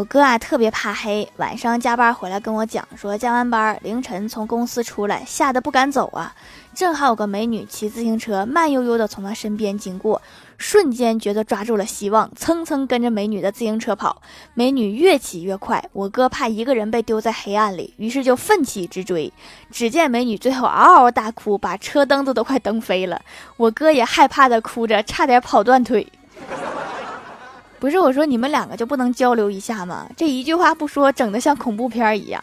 我哥啊特别怕黑，晚上加班回来跟我讲说，加完班凌晨从公司出来，吓得不敢走啊。正好有个美女骑自行车慢悠悠的从他身边经过，瞬间觉得抓住了希望，蹭蹭跟着美女的自行车跑。美女越骑越快，我哥怕一个人被丢在黑暗里，于是就奋起直追。只见美女最后嗷嗷大哭，把车灯子都快蹬飞了。我哥也害怕的哭着，差点跑断腿。不是我说你们两个就不能交流一下吗？这一句话不说，整的像恐怖片一样。